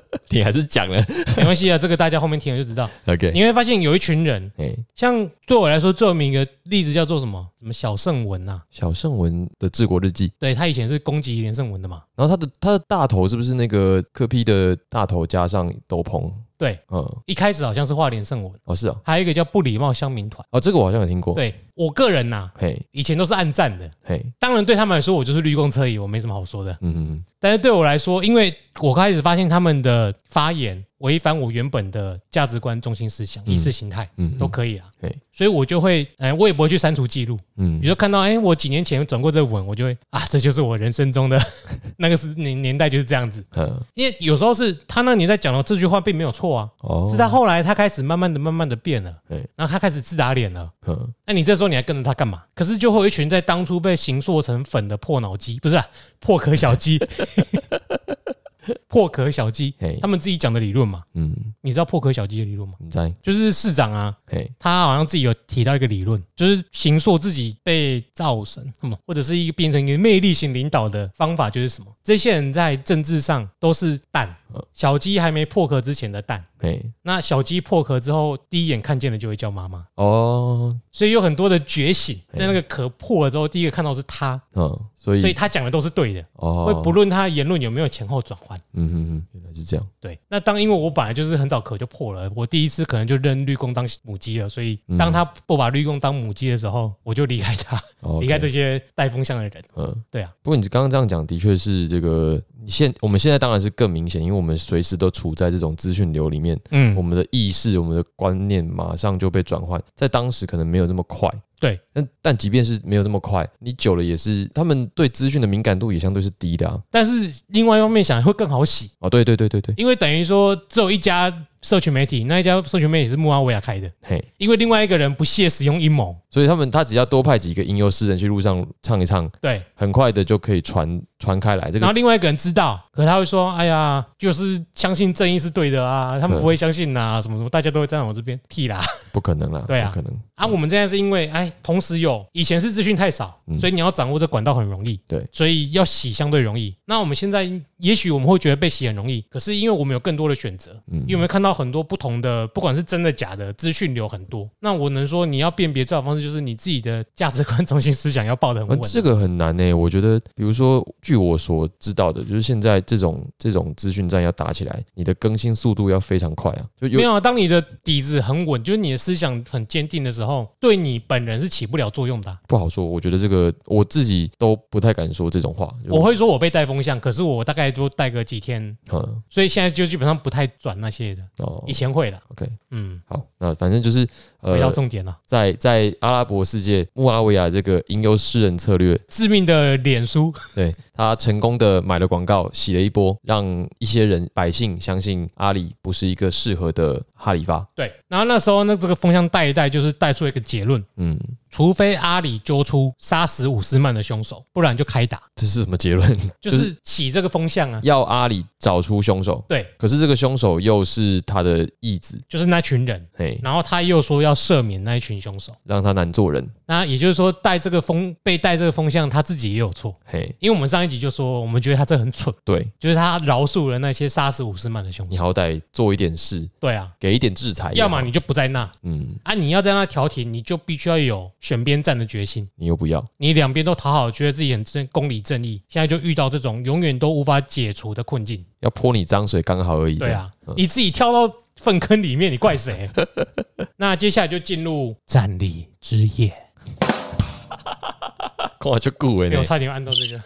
你还是讲了。没关系啊，这个大家后面听了就知道。OK，你会发现有一群人，哎，像对我来说最有名的例子叫做什么？什么小圣文呐、小圣文的治国日记，对他以前是攻击连胜文的嘛？然后他的他的大头是不是那个科批的大头加上斗篷？对，嗯，一开始好像是画连胜文，哦是啊，还有一个叫不礼貌乡民团。哦这个我好像有听过。，对我个人呐、嘿。以前都是暗战的，嘿，当然对他们来说我就是绿公车椅，我没什么好说的。嗯嗯但是对我来说，因为我开始发现他们的发言违反我原本的价值观、中心思想、嗯。意识形态嗯，都可以啊。嘿，所以我就会，哎，我也不会去删除记录。嗯。比如说看到，哎，我几年前转过这个文，我就会啊，这就是我人生中的 那个是年年代就是这样子。嗯，因为有时候是他那年代讲的这句话并没有错啊，哦，是他后来他开始慢慢的、慢慢的变了对，然后他开始自打脸了。嗯。那你这时候你还跟着他干嘛？可是就会有一群在当初被形塑成粉的破脑鸡，不是、啊、破壳小鸡，破壳小鸡，嘿他们自己讲的理论嘛？嗯，你知道破壳小鸡的理论吗？你在就是市长啊，他好像自己有提到一个理论，就是形塑自己被造神，什么或者是一个变成一个魅力型领导的方法，就是什么？这些人在政治上都是蛋嗯，小鸡还没破壳之前的蛋，哎，那小鸡破壳之后，第一眼看见的就会叫妈妈。哦，所以有很多的觉醒，在那个壳破了之后，第一个看到是他，嗯。所以，所以他讲的都是对的，哦，会不论他言论有没有前后转换，嗯嗯嗯，原来是这样。对，那当因为我本来就是很早壳就破了，我第一次可能就认绿公当母鸡了，所以当他不把绿公当母鸡的时候，我就离开他，离开这些带风向的人。嗯，对啊。不过你刚刚这样讲，的确是这个，你现我们现在当然是更明显，因为我们随时都处在这种资讯流里面，嗯，我们的意识、我们的观念马上就被转换，在当时可能没有这么快。对，但但即便是没有这么快，你久了也是，他们对资讯的敏感度也相对是低的啊。但是另外一方面想会更好洗哦，对对对对对，因为等于说只有一家。社群媒体那一家社群媒体是穆阿维亚开的，嘿，因为另外一个人不屑使用阴谋，所以他们他只要多派几个吟游诗人去路上唱一唱，对，很快的就可以传传开来。这个，然后另外一个人知道，可他会说：“哎呀，就是相信正义是对的啊，他们不会相信呐，什么什么，大家都会站在我这边，屁啦，不可能啦，对啊，不可能。啊。我们现在是因为哎，同时有以前是资讯太少，所以你要掌握这管道很容易，对，所以要洗相对容易。那我们现在也许我们会觉得被洗很容易，可是因为我们有更多的选择，嗯，因为我们看到很多不同的。呃，不管是真的假的，资讯流很多。那我能说，你要辨别最好方式就是你自己的价值观中心思想要抱得很稳。这个很难呢，我觉得，比如说，据我所知道的，就是现在这种这种资讯站要打起来，你的更新速度要非常快啊。就没有啊，当你的底子很稳，就是你的思想很坚定的时候，对你本人是起不了作用的。不好说，我觉得这个我自己都不太敢说这种话。我会说我被带风向，可是我大概都带个几天，嗯，所以现在就基本上不太转那些的。哦，以前会了。OK，嗯。好，那反正就是回到重点了，在在阿拉伯世界，穆阿维亚这个吟游诗人策略，致命的脸书，对他成功的买了广告，洗了一波，让一些人百姓相信阿里不是一个适合的哈里发。对，然后那时候那这个风向带一带，就是带出一个结论，嗯。除非阿里揪出杀死伍斯曼的凶手，不然就开打。这是什么结论？就是起这个风向啊！要阿里找出凶手。对，可是这个凶手又是他的义子，就是那群人。嘿，然后他又说要赦免那一群凶手，让他难做人。那也就是说，带这个风被带这个风向，他自己也有错。嘿，因为我们上一集就说，我们觉得他这很蠢。对，就是他饶恕了那些杀死伍斯曼的凶手。你好歹做一点事。对啊，给一点制裁。要么你就不在那。嗯，啊，你要在那调停，你就必须要有选边站的决。心，你又不要，你两边都讨好，觉得自己很正公理正义，现在就遇到这种永远都无法解除的困境，要泼你脏水刚好而已。对啊，你自己跳到粪坑里面，你怪谁？那接下来就进入战力之夜。哇，就顾哎，我差点按到这个。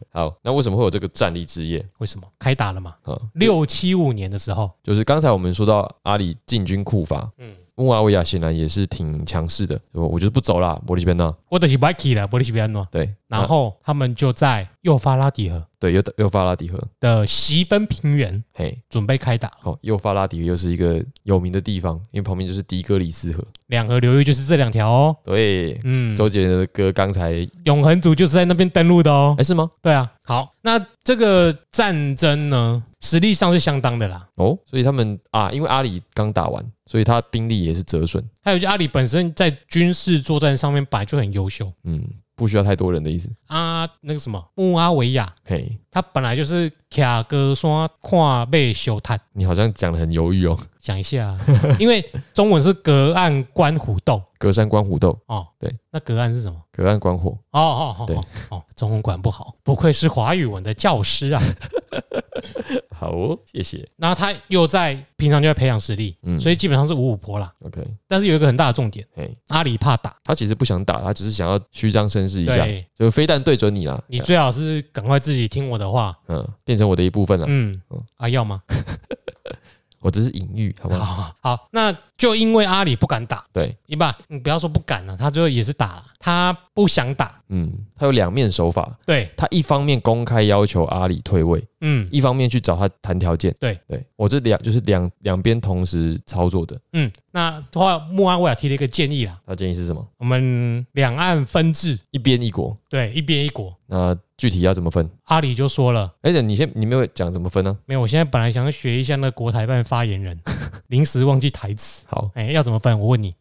好，那为什么会有这个战力之夜？为什么开打了嘛？六七五年的时候，就是刚才我们说到阿里进军库法，嗯。穆阿维亚显然也是挺强势的，我我觉得不走啦，玻璃西边呢？我就是 Bike 了，玻璃西边呢？对，然后他们就在幼发拉底河，对，幼幼发拉底河的西分平原，嘿，准备开打。哦，幼发拉底河又是一个有名的地方，因为旁边就是迪格里斯河，两河流域就是这两条哦。对，嗯，周杰伦的歌刚才永恒族就是在那边登陆的哦，还是吗？对啊，好，那这个战争呢？实力上是相当的啦，哦，所以他们啊，因为阿里刚打完，所以他兵力也是折损。还有就阿里本身在军事作战上面本来就很优秀，嗯。不需要太多人的意思。啊，那个什么穆阿维亚，嘿，他本来就是卡格山跨背修探。你好像讲的很犹豫哦，想一下，因为中文是隔岸观虎斗，隔山观虎斗。哦，对，那隔岸是什么？隔岸观火。哦哦哦，对。哦，中文管不好，不愧是华语文的教师啊。好哦，谢谢。然后他又在平常就在培养实力，嗯，所以基本上是五五坡啦。OK，但是有一个很大的重点，哎，阿里怕打，他其实不想打，他只是想要虚张声势一下，就非但对准你啦。你最好是赶快自己听我的话，嗯，变成我的一部分了。嗯，啊，要吗？我只是隐喻，好不好？好，那就因为阿里不敢打，对，一般你不要说不敢了，他最后也是打了，他不想打，嗯，他有两面手法，对。他一方面公开要求阿里退位，嗯，一方面去找他谈条件，对。对，我这两就是两两边同时操作的，嗯，那的话，穆阿维尔提了一个建议啦，他建议是什么？我们两岸分治，一边一国，对，一边一国，那。具体要怎么分？阿里就说了，哎，你先，你没有讲怎么分呢？没有，我现在本来想要学一下那国台办发言人，临时忘记台词。好，哎，要怎么分？我问你，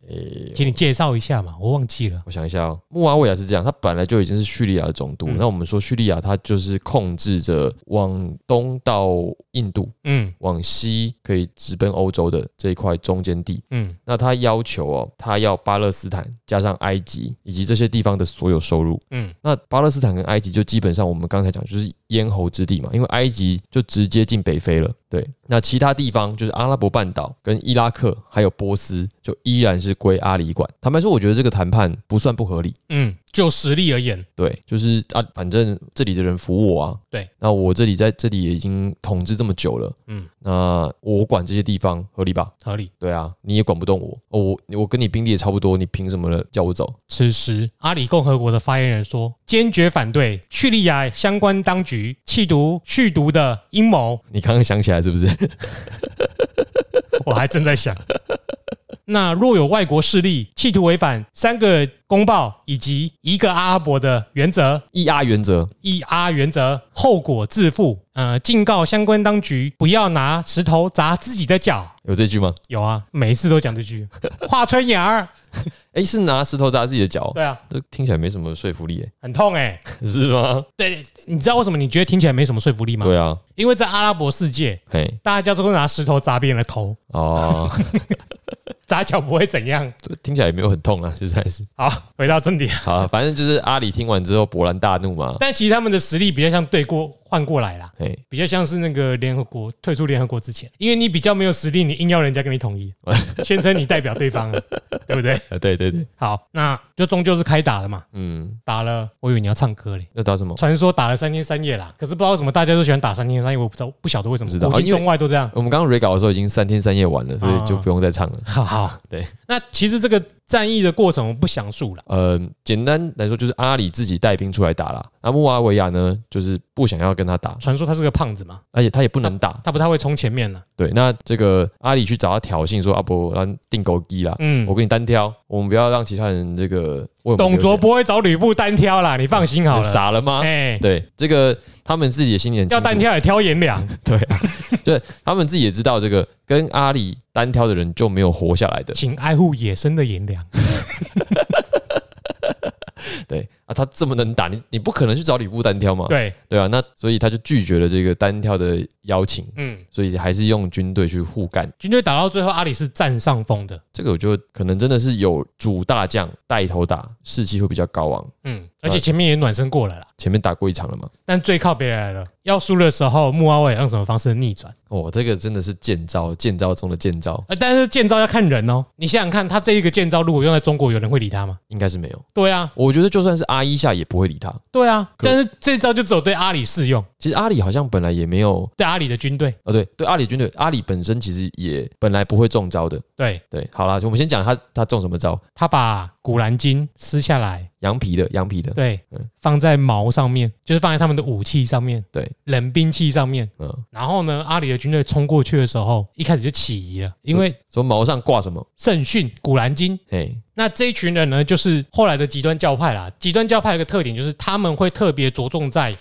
请你介绍一下嘛，我忘记了。我想一下哦，穆阿维亚是这样，他本来就已经是叙利亚的总督。那我们说叙利亚，它就是控制着往东到印度，嗯，往西可以直奔欧洲的这一块中间地，嗯，那他要求哦，他要巴勒斯坦加上埃及以及这些地方的所有收入，嗯，那巴勒斯坦跟埃及就基本上我们刚才讲就是咽喉之地嘛，因为埃及就直接进北非了，对。那其他地方就是阿拉伯半岛、跟伊拉克还有波斯，就依然是归阿里管。坦白说，我觉得这个谈判不算不合理。嗯，就实力而言，对，就是啊，反正这里的人服我啊。对，那我这里在这里也已经统治这么久了。嗯，那我管这些地方合理吧？合理。对啊，你也管不动我。哦我我跟你兵力也差不多，你凭什么叫我走？此时，阿里共和国的发言人说，坚决反对叙利亚相关当局企图续毒的阴谋。你刚刚想起来是不是？我还正在想，那若有外国势力企图违反三个公报以及一个阿拉伯的原则一 R 原则一 R 原则，后果自负。呃，警告相关当局不要拿石头砸自己的脚。有这句吗？有啊，每一次都讲这句。华春芽儿，哎，是拿石头砸自己的脚？对啊，这听起来没什么说服力，哎，很痛哎，是吗？对，你知道为什么你觉得听起来没什么说服力吗？对啊，因为在阿拉伯世界，嘿，大家都拿石头砸别人的头哦。砸脚不会怎样，听起来也没有很痛啊，实在是。好，回到正题。好，反正就是阿里听完之后勃然大怒嘛。但其实他们的实力比较像对过换过来啦，哎，比较像是那个联合国退出联合国之前，因为你比较没有实力，你硬要人家跟你统一，宣称你代表对方，对不对？对对对。好，那就终究是开打了嘛。嗯，打了，我以为你要唱歌嘞。要打什么？传说打了三天三夜啦，可是不知道为什么大家都喜欢打三天三夜，我不知道，不晓得为什么。知道，因为中外都这样。我们刚刚 re 稿的时候已经三天三夜完了，所以就不用再唱了。好。好，对，那其实这个。战役的过程我不详述了。呃，简单来说就是阿里自己带兵出来打了，那穆阿维亚呢，就是不想要跟他打。传说他是个胖子嘛，而且他也不能打，他不太会冲前面呢。对，那这个阿里去找他挑衅说：“阿伯，让定狗机啦，嗯，我跟你单挑，我们不要让其他人这个。”董卓不会找吕布单挑啦，你放心好了。傻了吗？哎，对，这个他们自己的心里要单挑也挑颜良。对，对，他们自己也知道这个跟阿里单挑的人就没有活下来的，请爱护野生的颜良。对啊，他这么能打，你你不可能去找吕布单挑嘛？对对啊，那所以他就拒绝了这个单挑的邀请。嗯，所以还是用军队去互干。军队打到最后，阿里是占上风的。这个我觉得可能真的是有主大将带头打，士气会比较高昂。嗯，而且前面也暖身过来了，前面打过一场了嘛。但最靠别人来了。要输的时候，穆阿伟用什么方式逆转？哦，这个真的是剑招，剑招中的剑招。呃，但是剑招要看人哦。你想想看，他这一个剑招如果用在中国，有人会理他吗？应该是没有。对啊，我觉得就算是阿一下也不会理他。对啊，但是这招就只有对阿里适用。其实阿里好像本来也没有对阿里的军队。哦，对对，阿里军队，阿里本身其实也本来不会中招的。对对，好了，我们先讲他他中什么招？他把古兰经撕下来。羊皮的，羊皮的，对，放在矛上面，就是放在他们的武器上面，对，冷兵器上面，嗯，然后呢，阿里的军队冲过去的时候，一开始就起疑了，因为说矛上挂什么圣训《古兰经》，嘿，那这一群人呢，就是后来的极端教派啦。极端教派有个特点就是他们会特别着重在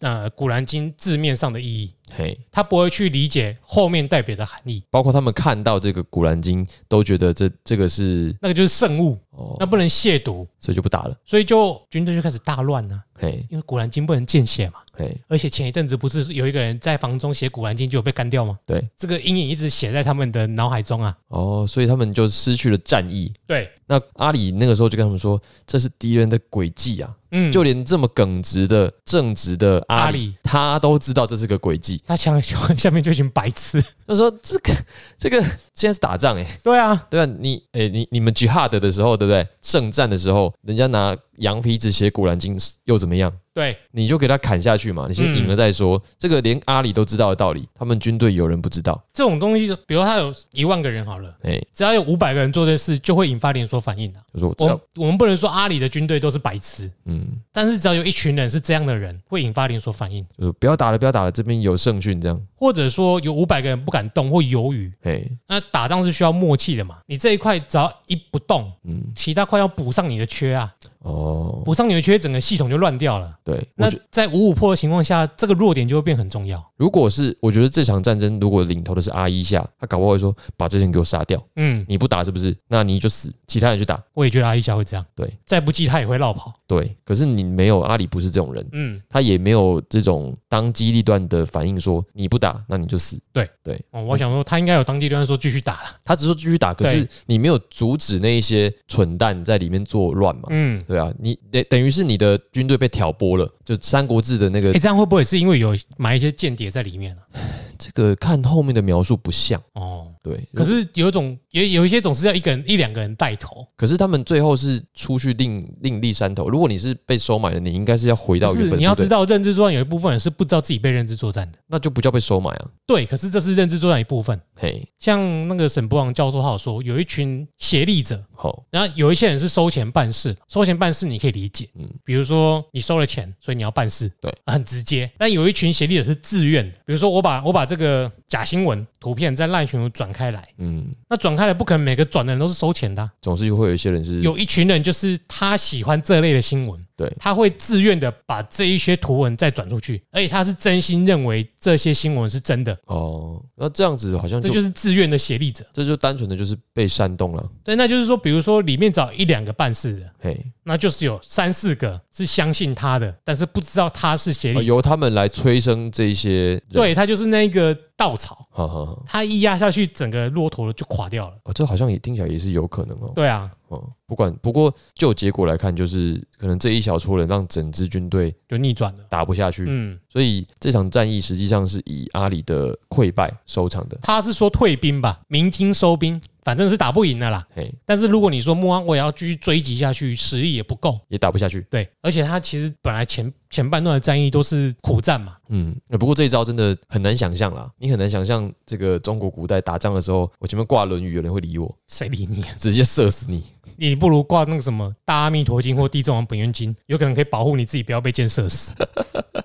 呃《古兰经》字面上的意义。嘿，他不会去理解后面代表的含义，包括他们看到这个《古兰经》，都觉得这这个是那个就是圣物，哦，那不能亵渎，所以就不打了，所以就军队就开始大乱呢。嘿，因为《古兰经》不能见血嘛。嘿，而且前一阵子不是有一个人在房中写《古兰经》就有被干掉吗？对，这个阴影一直写在他们的脑海中啊。哦，所以他们就失去了战意。对，那阿里那个时候就跟他们说，这是敌人的诡计啊。嗯，就连这么耿直的正直的阿里，他都知道这是个诡计。他想想 下面就一群白痴，他说：“这个这个现在是打仗哎，对啊，对啊，你哎你你们 jihad 的时候对不对？圣战的时候，人家拿羊皮纸写古兰经又怎么样？”对，你就给他砍下去嘛，你先赢了再说。这个连阿里都知道的道理，他们军队有人不知道这种东西。比如他有一万个人好了，哎，只要有五百个人做这事，就会引发连锁反应的。就说我我们不能说阿里的军队都是白痴，嗯，但是只要有一群人是这样的人，会引发连锁反应。就是不要打了，不要打了，这边有圣训这样。或者说有五百个人不敢动或犹豫，哎，那打仗是需要默契的嘛？你这一块只要一不动，嗯，其他块要补上你的缺啊。哦，补上你的缺，整个系统就乱掉了。对，那在五五破的情况下，这个弱点就会变很重要。如果是我觉得这场战争，如果领头的是阿伊夏，他搞不好会说把这些人给我杀掉。嗯，你不打是不是？那你就死，其他人去打。我也觉得阿伊夏会这样。对，再不济他也会绕跑。对，可是你没有阿里不是这种人。嗯，他也没有这种当机立断的反应，说你不打那你就死。对对，哦，我想说他应该有当机立断说继续打了。他只说继续打，可是你没有阻止那一些蠢蛋在里面作乱嘛？嗯，对啊，你等等于是你的军队被挑拨了，就《三国志》的那个。哎，这样会不会是因为有埋一些间谍在里面啊？这个看后面的描述不像哦。对，可是有一种，有有一些总是要一个人一两个人带头。可是他们最后是出去另另立山头。如果你是被收买的，你应该是要回到原本。你要知道，认知作战有一部分人是不知道自己被认知作战的，那就不叫被收买啊。对，可是这是认知作战一部分。嘿，像那个沈博王教授他有说，有一群协力者，好，然后有一些人是收钱办事，收钱办事你可以理解，嗯，比如说你收了钱，所以你要办事，对，很直接。但有一群协力者是自愿的，比如说我把我把这个假新闻图片在赖群转开来，嗯，那转开来不可能每个转的人都是收钱的，总是会有一些人是，有一群人就是他喜欢这类的新闻。对，他会自愿的把这一些图文再转出去，而且他是真心认为这些新闻是真的。哦，那这样子好像这就是自愿的协力者，这就单纯的就是被煽动了。对，那就是说，比如说里面找一两个办事的，嘿，那就是有三四个是相信他的，但是不知道他是协力，由他们来催生这些。对他就是那个稻草，他一压下去，整个骆驼就垮掉了。哦，这好像也听起来也是有可能哦。对啊。哦，不管不过就结果来看，就是可能这一小撮人让整支军队就逆转了，打不下去。嗯，所以这场战役实际上是以阿里的溃败收场的。他是说退兵吧，鸣金收兵，反正是打不赢的啦。嘿，但是如果你说穆安我也要继续追击下去，实力也不够，也打不下去。对，而且他其实本来前前半段的战役都是苦战嘛。嗯，不过这一招真的很难想象啦，你很难想象这个中国古代打仗的时候，我前面挂《论语》，有人会理我？谁理你？直接射死你！你不如挂那个什么《大阿弥陀经》或《地藏王本愿经》，有可能可以保护你自己不要被箭射死。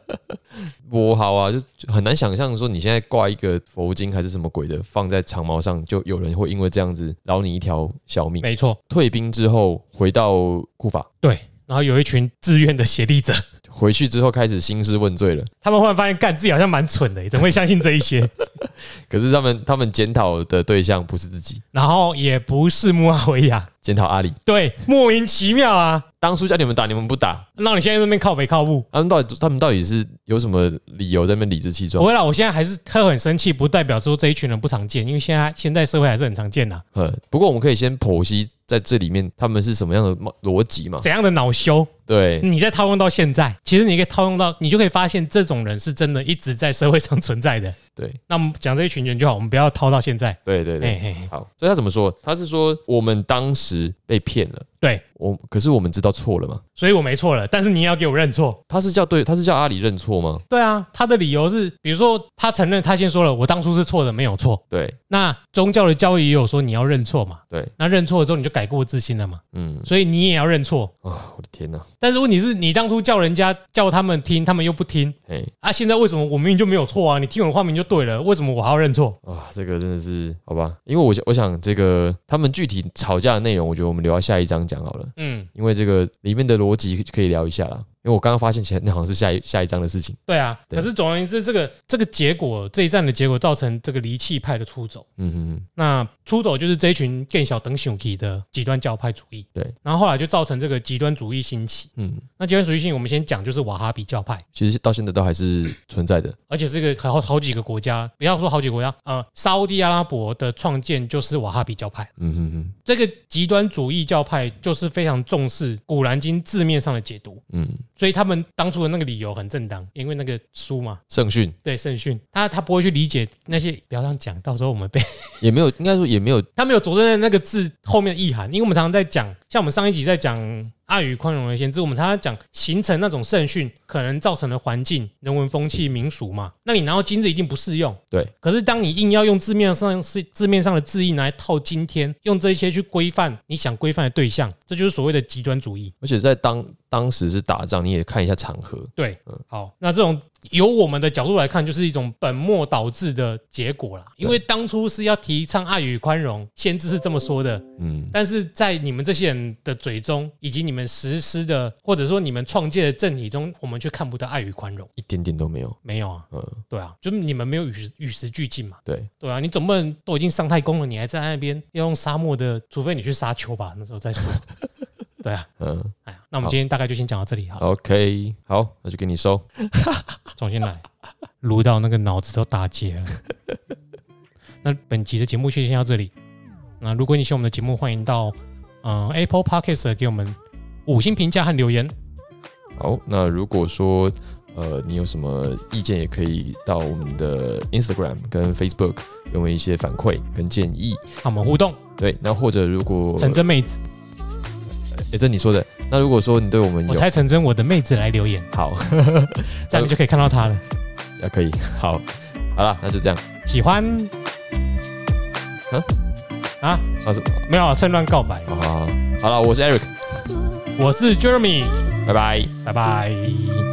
不好啊，就很难想象说你现在挂一个佛经还是什么鬼的放在长矛上，就有人会因为这样子饶你一条小命。没错，退兵之后回到库法，对，然后有一群自愿的协力者回去之后开始兴师问罪了。他们忽然发现，干自己好像蛮蠢的，怎么会相信这一些？可是他们他们检讨的对象不是自己，然后也不是穆阿维亚。检讨阿里，对，莫名其妙啊！当初叫你们打，你们不打，那你现在这边靠北靠步，他们到底他们到底是有什么理由在那边理直气壮？不会啦，我现在还是他很生气，不代表说这一群人不常见，因为现在现在社会还是很常见的。呃，不过我们可以先剖析在这里面他们是什么样的逻辑嘛？怎样的恼羞？对，你在套用到现在，其实你可以套用到，你就可以发现这种人是真的一直在社会上存在的。对，那我们讲这一群人就好，我们不要套到现在。对对对，好。所以他怎么说？他是说我们当时被骗了。对我，可是我们知道错了嘛？所以我没错了，但是你也要给我认错。他是叫对，他是叫阿里认错吗？对啊，他的理由是，比如说他承认，他先说了，我当初是错的，没有错。对，那宗教的教育也有说你要认错嘛？对，那认错了之后你就改过自新了嘛？嗯，所以你也要认错啊！我的天哪！但是问题是你当初叫人家叫他们听，他们又不听。哎，啊，现在为什么我明明就没有错啊？你听我的话明就对了，为什么我还要认错啊？这个真的是好吧？因为我想我想这个他们具体吵架的内容，我觉得我们留到下一章讲好了。嗯，因为这个里面的逻辑可以聊一下啦。因为我刚刚发现，其实那好像是下一下一章的事情。对啊，可是总而言之，这个这个结果，这一战的结果造成这个离弃派的出走。嗯哼，那出走就是这一群更小等雄体的极端教派主义。对，然后后来就造成这个极端主义兴起。嗯，那极端主义性，我们先讲就是瓦哈比教派，其实到现在都还是存在的，而且是一个好好几个国家，不要说好几个国家，呃，沙地阿拉伯的创建就是瓦哈比教派。嗯哼哼，这个极端主义教派就是非常重视古兰经字面上的解读。嗯，所以他们当。初的那个理由很正当，因为那个书嘛，圣训，对圣训，他他不会去理解那些，不要这样讲，到时候我们被 也没有，应该说也没有，他没有着重在那个字后面的意涵，因为我们常常在讲，像我们上一集在讲。爱与宽容的先知，我们常常讲形成那种圣训可能造成的环境、人文风气、民俗嘛。那你拿到今日一定不适用，对。可是当你硬要用字面上是字面上的字义来套今天，用这些去规范你想规范的对象，这就是所谓的极端主义。而且在当当时是打仗，你也看一下场合。对，嗯，好，那这种。由我们的角度来看，就是一种本末倒置的结果啦。因为当初是要提倡爱与宽容，先知是这么说的，嗯，但是在你们这些人的嘴中，以及你们实施的，或者说你们创建的政体中，我们却看不到爱与宽容，一点点都没有，没有啊，嗯，对啊，就是你们没有与时与时俱进嘛，对。对啊，你总不能都已经上太空了，你还在那边要用沙漠的，除非你去沙丘吧，那时候再说，对啊，嗯，哎呀，那我们今天大概就先讲到这里哈，OK，好，那就给你收，重新来，撸到那个脑子都打结了，那本集的节目就先到这里。那如果你喜欢我们的节目，欢迎到嗯 Apple Podcast 给我们五星评价和留言。好，那如果说呃你有什么意见，也可以到我们的 Instagram 跟 Facebook 给我们一些反馈跟建议，和我们互动。对，那或者如果陈真妹子，也这你说的。那如果说你对我们，我猜陈真我的妹子来留言，好，这样你就可以看到她了。也 可以，好，好了，那就这样。喜欢，嗯。啊啊什么？没有趁乱告白啊！好了，我是 Eric，我是 Jeremy，拜拜，拜拜。